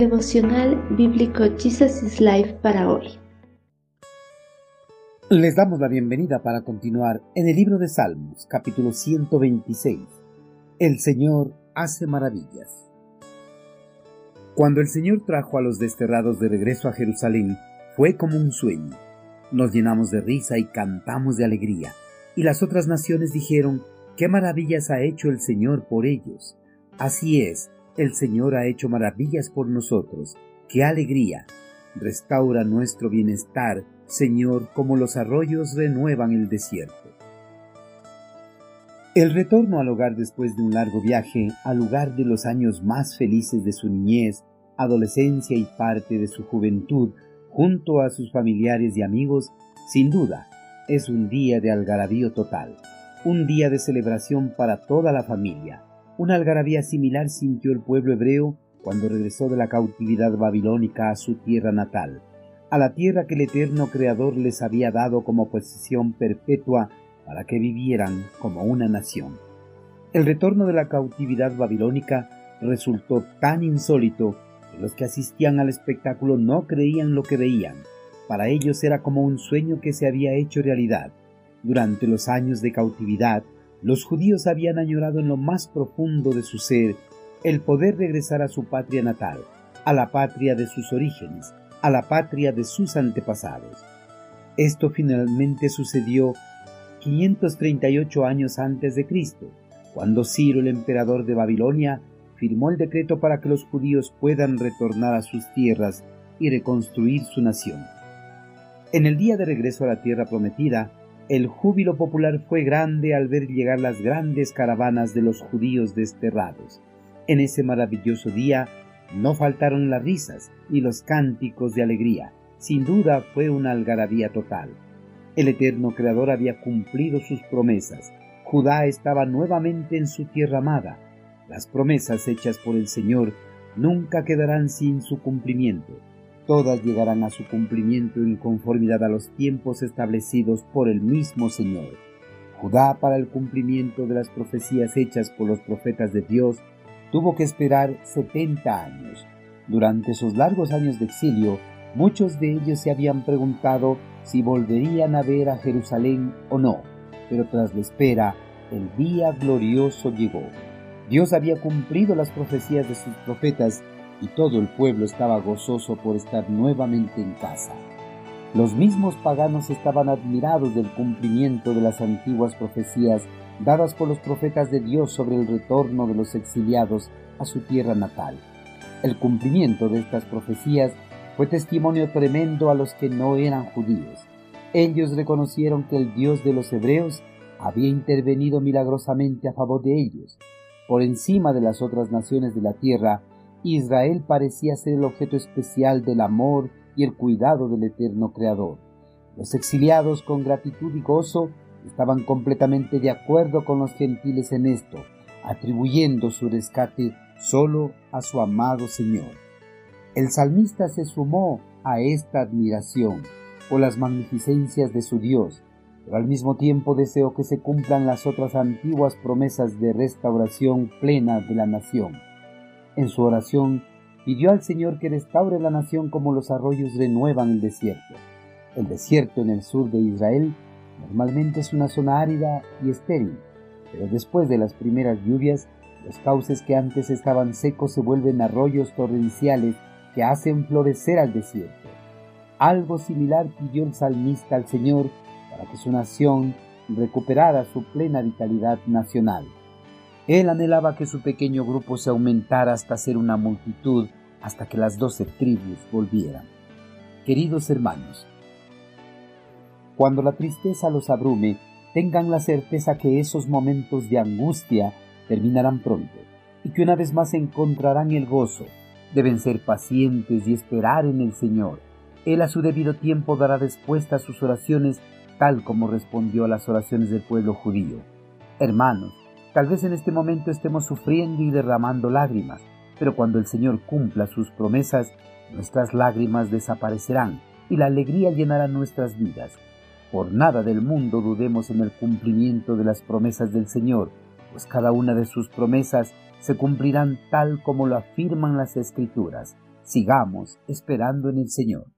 Devocional Bíblico Jesus is Life para hoy. Les damos la bienvenida para continuar en el libro de Salmos, capítulo 126. El Señor hace maravillas. Cuando el Señor trajo a los desterrados de regreso a Jerusalén, fue como un sueño. Nos llenamos de risa y cantamos de alegría. Y las otras naciones dijeron, ¿qué maravillas ha hecho el Señor por ellos? Así es, el Señor ha hecho maravillas por nosotros. ¡Qué alegría! Restaura nuestro bienestar, Señor, como los arroyos renuevan el desierto. El retorno al hogar después de un largo viaje, al lugar de los años más felices de su niñez, adolescencia y parte de su juventud, junto a sus familiares y amigos, sin duda, es un día de algarabío total, un día de celebración para toda la familia. Una algarabía similar sintió el pueblo hebreo cuando regresó de la cautividad babilónica a su tierra natal, a la tierra que el eterno Creador les había dado como posesión perpetua para que vivieran como una nación. El retorno de la cautividad babilónica resultó tan insólito los que asistían al espectáculo no creían lo que veían. Para ellos era como un sueño que se había hecho realidad. Durante los años de cautividad, los judíos habían añorado en lo más profundo de su ser el poder regresar a su patria natal, a la patria de sus orígenes, a la patria de sus antepasados. Esto finalmente sucedió 538 años antes de Cristo, cuando Ciro el emperador de Babilonia firmó el decreto para que los judíos puedan retornar a sus tierras y reconstruir su nación. En el día de regreso a la tierra prometida, el júbilo popular fue grande al ver llegar las grandes caravanas de los judíos desterrados. En ese maravilloso día no faltaron las risas y los cánticos de alegría. Sin duda fue una algarabía total. El eterno Creador había cumplido sus promesas. Judá estaba nuevamente en su tierra amada las promesas hechas por el Señor nunca quedarán sin su cumplimiento. Todas llegarán a su cumplimiento en conformidad a los tiempos establecidos por el mismo Señor. Judá para el cumplimiento de las profecías hechas por los profetas de Dios tuvo que esperar setenta años. Durante esos largos años de exilio, muchos de ellos se habían preguntado si volverían a ver a Jerusalén o no, pero tras la espera, el día glorioso llegó. Dios había cumplido las profecías de sus profetas y todo el pueblo estaba gozoso por estar nuevamente en casa. Los mismos paganos estaban admirados del cumplimiento de las antiguas profecías dadas por los profetas de Dios sobre el retorno de los exiliados a su tierra natal. El cumplimiento de estas profecías fue testimonio tremendo a los que no eran judíos. Ellos reconocieron que el Dios de los hebreos había intervenido milagrosamente a favor de ellos por encima de las otras naciones de la tierra, Israel parecía ser el objeto especial del amor y el cuidado del eterno Creador. Los exiliados con gratitud y gozo estaban completamente de acuerdo con los gentiles en esto, atribuyendo su rescate solo a su amado Señor. El salmista se sumó a esta admiración por las magnificencias de su Dios, pero al mismo tiempo deseo que se cumplan las otras antiguas promesas de restauración plena de la nación. En su oración pidió al Señor que restaure la nación como los arroyos renuevan el desierto. El desierto en el sur de Israel normalmente es una zona árida y estéril, pero después de las primeras lluvias, los cauces que antes estaban secos se vuelven arroyos torrenciales que hacen florecer al desierto. Algo similar pidió el salmista al Señor para que su nación recuperara su plena vitalidad nacional. Él anhelaba que su pequeño grupo se aumentara hasta ser una multitud, hasta que las doce tribus volvieran. Queridos hermanos, cuando la tristeza los abrume, tengan la certeza que esos momentos de angustia terminarán pronto y que una vez más encontrarán el gozo. Deben ser pacientes y esperar en el Señor. Él a su debido tiempo dará respuesta a sus oraciones tal como respondió a las oraciones del pueblo judío. Hermanos, tal vez en este momento estemos sufriendo y derramando lágrimas, pero cuando el Señor cumpla sus promesas, nuestras lágrimas desaparecerán y la alegría llenará nuestras vidas. Por nada del mundo dudemos en el cumplimiento de las promesas del Señor, pues cada una de sus promesas se cumplirán tal como lo afirman las Escrituras. Sigamos esperando en el Señor.